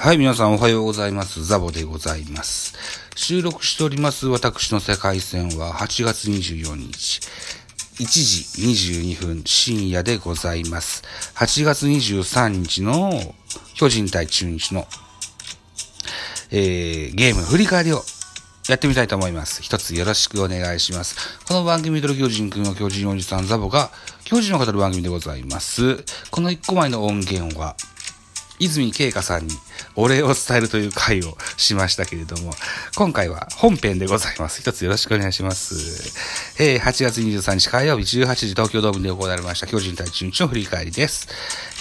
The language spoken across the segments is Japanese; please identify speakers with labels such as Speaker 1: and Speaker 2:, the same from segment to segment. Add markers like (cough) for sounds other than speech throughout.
Speaker 1: はい、皆さんおはようございます。ザボでございます。収録しております私の世界線は8月24日、1時22分深夜でございます。8月23日の巨人対中日の、えー、ゲーム振り返りをやってみたいと思います。一つよろしくお願いします。この番組、ドル巨人くんは巨人おじさんザボが巨人を語る番組でございます。この1個前の音源は、泉慶香さんにお礼を伝えるという回をしましたけれども、今回は本編でございます。一つよろしくお願いします。えー、8月23日火曜日18時東京ドームで行われました巨人対中日の振り返りです。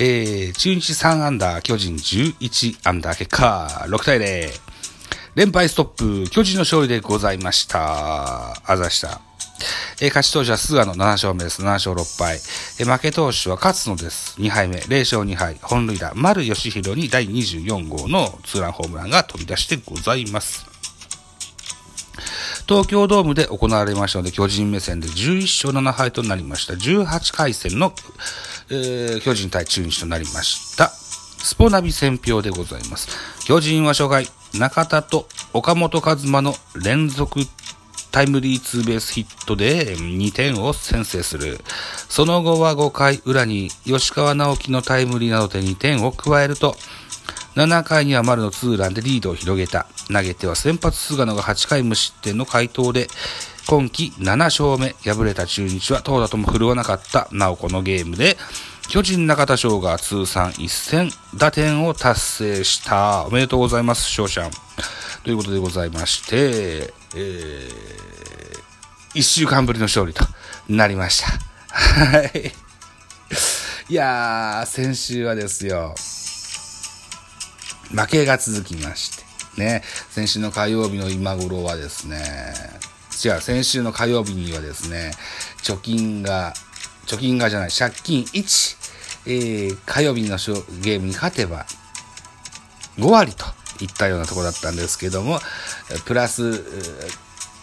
Speaker 1: えー、中日3アンダー、巨人11アンダー結果6対0。連敗ストップ、巨人の勝利でございました。あざした。えー、勝ち投手は菅野7勝目です。7勝6敗。えー、負け投手は勝野です。2敗目。0勝2敗。本塁打、丸義弘に第24号のツーランホームランが飛び出してございます。東京ドームで行われましたので、巨人目線で11勝7敗となりました。18回戦の、えー、巨人対中日となりました。スポナビ戦票でございます。巨人は初回、中田と岡本和真の連続タイムリーツーベースヒットで2点を先制する。その後は5回裏に吉川直樹のタイムリーなどで2点を加えると、7回には丸のツーランでリードを広げた。投げては先発菅野が8回無失点の回答で、今季7勝目、敗れた中日は投打とも振るわなかった。なおこのゲームで、巨人中田翔が通算1000打点を達成した。おめでとうございます、翔ちゃん。ということでございまして、えー、1週間ぶりの勝利となりました。はい。いやー、先週はですよ、負けが続きまして、ね、先週の火曜日の今頃はですね、違う、先週の火曜日にはですね、貯金が、貯金がじゃない、借金1、えー、火曜日のゲームに勝てば5割といったようなところだったんですけども、プラス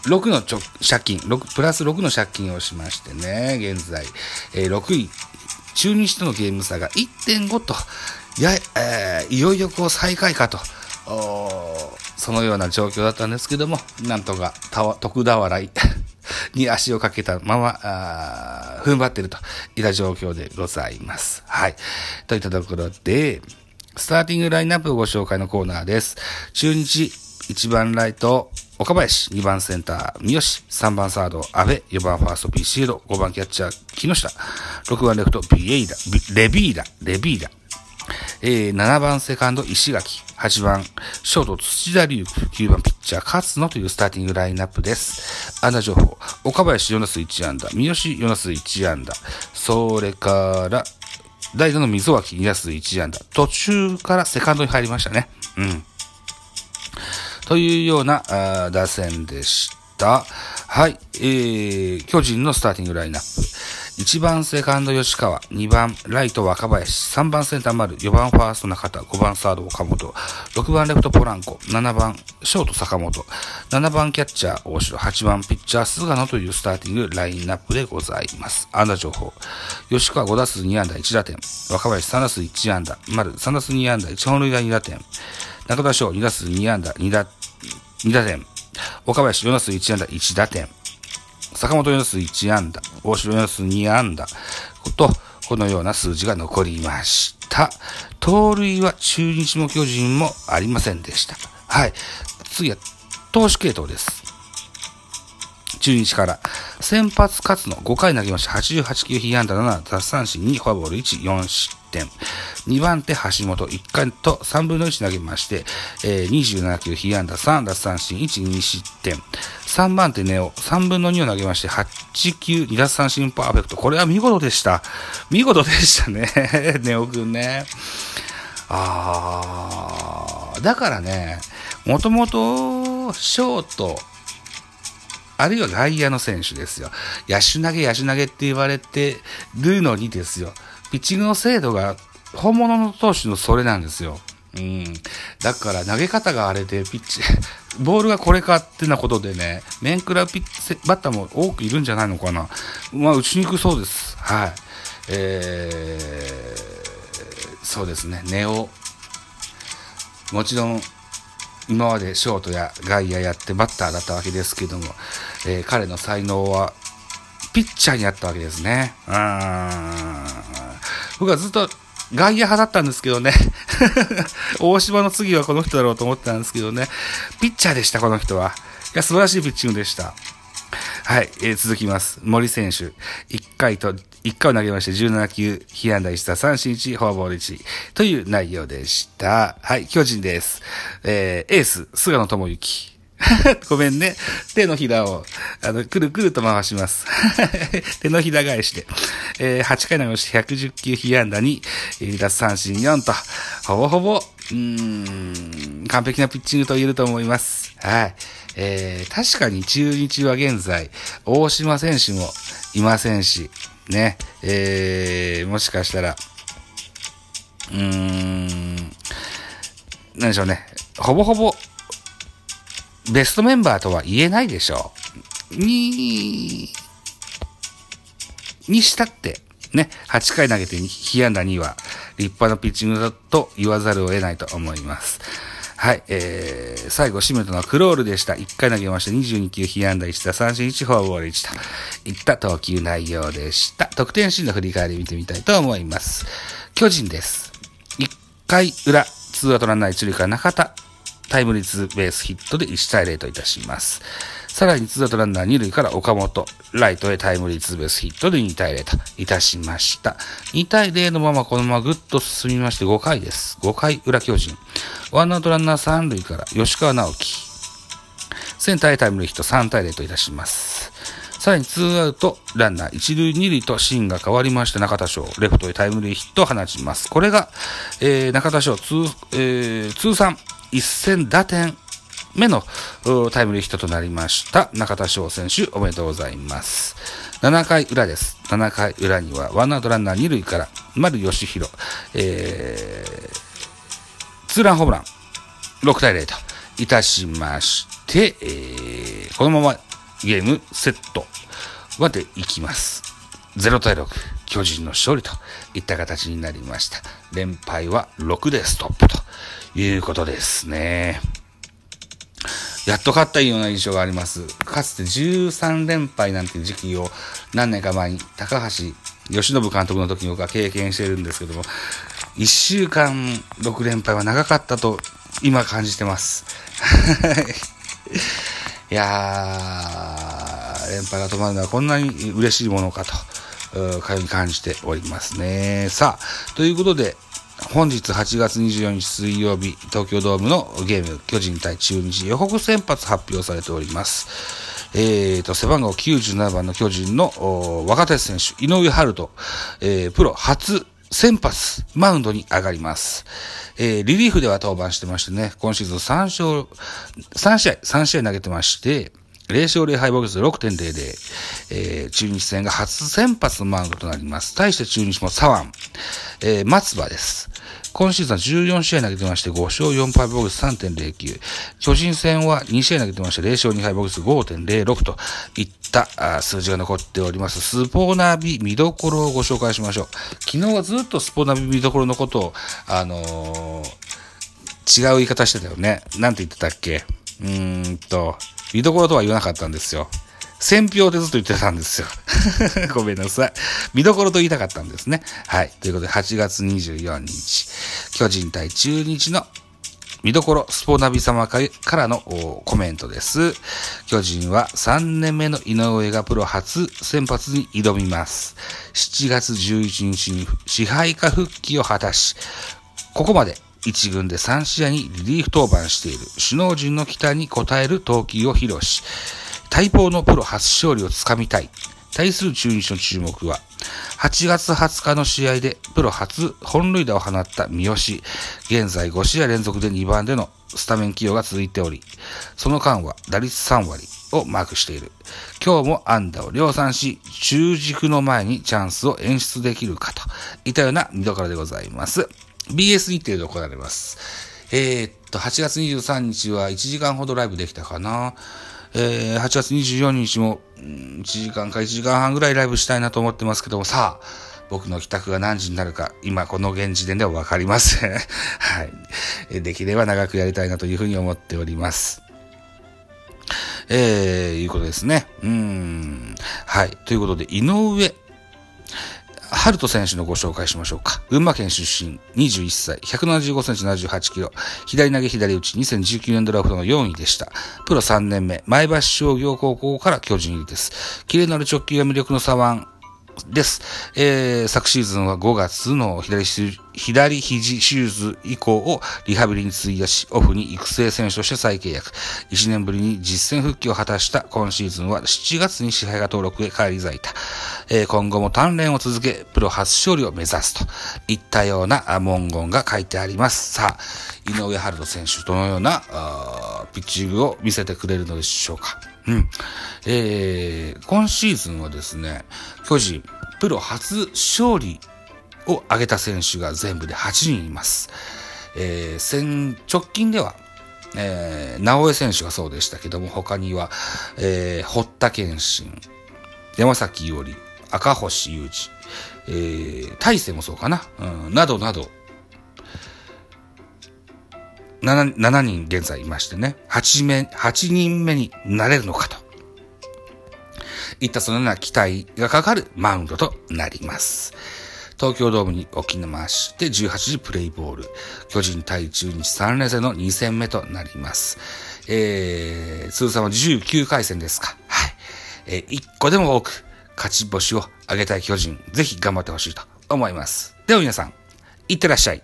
Speaker 1: 6の借金6、プラス6の借金をしましてね、現在、えー、6位、中日とのゲーム差が1.5と、や、えー、いよいよこう最下位かと、そのような状況だったんですけども、なんとか、徳田笑い (laughs) に足をかけたまま、あ踏ん張っているといった状況でございます。はい。といったところで、スターティングラインナップをご紹介のコーナーです。中日1番ライト、岡林、2番センター、三好、3番サード、安倍、4番ファースト、ビシエド、5番キャッチャー、木下、6番レフト、ビエイダ、レビーダ、レビーダ、えー、7番セカンド、石垣、8番ショート、土田龍、9番ピッチャー、勝野というスターティングラインナップです。安打情報、岡林4打数1安打、三好4打数1安打、それから、代打の溝脇2打数1安打、途中からセカンドに入りましたね。うん。というようなあ打線でした。はい、えー、巨人のスターティングラインナップ。1番セカンド吉川、2番ライト若林、3番センター丸、4番ファースト中田、5番サード岡本、6番レフトポランコ、7番ショート坂本、7番キャッチャー大城、8番ピッチャー菅野というスターティングラインナップでございます。安打情報。吉川5打数2安打1打点、若林3打数1安打、丸3打数2安打1本塁打2打点、中田翔2打数2安打2打 ,2 打点、岡林4打数1安打1打点、坂本4数1安打、大城4数2安打と、このような数字が残りました。盗塁は中日も巨人もありませんでした。はい。次は投手系統です。中日から。先発勝の5回投げました。88球被安打7奪三振2フォアボール1、4失点。2番手橋本1回と3分の1投げまして、えー、27球被安打3奪三振1、2失点。3番手ネオ3分の2を投げまして、8球2奪三振パーフェクト。これは見事でした。見事でしたね。(laughs) ネオくんね。あー、だからね、もともとショート、あるいは外野の選手ですよ。野手投げ、野手投げって言われてるのにですよ。ピッチングの精度が本物の投手のそれなんですよ。うん。だから投げ方があれでピッチ、(laughs) ボールがこれかってなことでね、面食らうピッバッターも多くいるんじゃないのかな。まあ、打ちにくそうです。はい。えー、そうですね、ネオ。もちろん今までショートや外野やってバッターだったわけですけども、えー、彼の才能はピッチャーにあったわけですね。うん。僕はずっと外野派だったんですけどね。(laughs) 大島の次はこの人だろうと思ってたんですけどね。ピッチャーでした、この人は。いや、素晴らしいピッチングでした。はい、えー、続きます。森選手。1回と、1回を投げまして17球、被安打1打三振1、フォアボール1という内容でした。はい、巨人です。えー、エース、菅野智之。(laughs) ごめんね。手のひらを、あの、くるくると回します。(laughs) 手のひら返して。えー、8回投げして110球被安打に、奪三振4と、ほぼほぼ、うーん、完璧なピッチングと言えると思います。はい。えー、確かに中日は現在、大島選手もいませんし、ね、えー、もしかしたら、うーん、なんでしょうね、ほぼほぼ、ベストメンバーとは言えないでしょう。に、にしたって、ね、8回投げて被安打2は立派なピッチングだと言わざるを得ないと思います。はい、えー、最後締めたのはクロールでした。1回投げまして22球被安打1打三振1フォアボール1といった投球内容でした。得点シーンの振り返り見てみたいと思います。巨人です。1回裏、ツーアウトランナー1塁から中田、タイムリーツーベースヒットで1対0といたします。さらにツーアウトランナー2塁から岡本、ライトへタイムリーツーベースヒットで2対0といたしました。2対0のままこのままぐっと進みまして5回です。5回裏巨人。ワンアウトランナー3塁から吉川直樹。センターへタイムリーヒット3対0といたします。さらにツーアウト、ランナー1塁2塁とシーンが変わりまして中田翔、レフトへタイムリーヒットを放ちます。これが、えー、中田翔通、えー、通算1000打点目のタイムリーヒットとなりました中田翔選手おめでとうございます。7回裏です。7回裏にはワンアウトランナー2塁から丸義弘、えー、ツーランホームラン6対0といたしまして、えー、このままゲームセットまでいきます。0対6、巨人の勝利といった形になりました。連敗は6でストップということですね。やっと勝ったような印象があります。かつて13連敗なんていう時期を何年か前に高橋由伸監督の時に僕は経験してるんですけども、1週間6連敗は長かったと今感じてます。(laughs) いやー、連敗が止まるのはこんなに嬉しいものかと、かように感じておりますね。さあ、ということで、本日8月24日水曜日、東京ドームのゲーム、巨人対中日予告先発発表されております。えーと、背番号97番の巨人の若手選手、井上春人、えー、プロ初先発、マウンドに上がります。えー、リリーフでは登板してましてね、今シーズン3勝、3試合、3試合投げてまして、0勝0敗防御率6.00、えー、中日戦が初先発のマウンドとなります。対して中日も左腕、えー、松葉です。今シーズンは14試合投げてまして、5勝4敗防御率3.09。巨人戦は2試合投げてまして、0勝2敗防御率5.06といった数字が残っております。スポーナビ見どころをご紹介しましょう。昨日はずっとスポーナビ見どころのことを、あのー、違う言い方してたよね。なんて言ってたっけ？うーんと、見どころとは言わなかったんですよ。選票でずっと言ってたんですよ。(laughs) ごめんなさい。見どころと言いたかったんですね。はい。ということで、8月24日、巨人対中日の見どころ、スポナビ様からのコメントです。巨人は3年目の井上がプロ初先発に挑みます。7月11日に支配下復帰を果たし、ここまで1軍で3試合にリリーフ登板している首脳陣の期待に応える投球を披露し、待望のプロ初勝利をつかみたい。対する中日の注目は、8月20日の試合でプロ初本塁打を放った三好。現在5試合連続で2番でのスタメン起用が続いており、その間は打率3割をマークしている。今日も安打を量産し、中軸の前にチャンスを演出できるかといったような見どころでございます。BS 日程で行われます。えー、っと、8月23日は1時間ほどライブできたかな。えー、8月24日も、1時間か1時間半ぐらいライブしたいなと思ってますけども、さあ、僕の帰宅が何時になるか、今この現時点ではわかりません。(laughs) はい。できれば長くやりたいなというふうに思っております。えー、いうことですね。うん。はい。ということで、井上春人選手のご紹介しましょうか。群馬県出身、21歳、175センチ78キロ、左投げ左打ち、2019年ドラフトの4位でした。プロ3年目、前橋商業高校から巨人入りです。キレのある直球が魅力の左腕、です。えー、昨シーズンは5月の左左肘手術以降をリハビリに費やし、オフに育成選手として再契約。1年ぶりに実戦復帰を果たした今シーズンは7月に支配が登録へ返り咲いた。えー、今後も鍛錬を続け、プロ初勝利を目指すといったような文言が書いてあります。さあ、井上春人選手、どのようなピッチングを見せてくれるのでしょうか。うん。えー、今シーズンはですね、巨人、プロ初勝利を挙げた選手が全部で8人います。えー、先、直近では、えー、直江選手がそうでしたけども、他には、えー、堀田健信、山崎伊織、赤星雄二、えー、大勢もそうかな、うん、などなど、7, 7人現在いましてね、8, 名8人目になれるのかと。いったそのような期待がかかるマウンドとなります。東京ドームに置きまして18時プレイボール。巨人対中日3連戦の2戦目となります。えー、通算は19回戦ですか。はい。えー、1個でも多く勝ち星を上げたい巨人、ぜひ頑張ってほしいと思います。では皆さん、いってらっしゃい。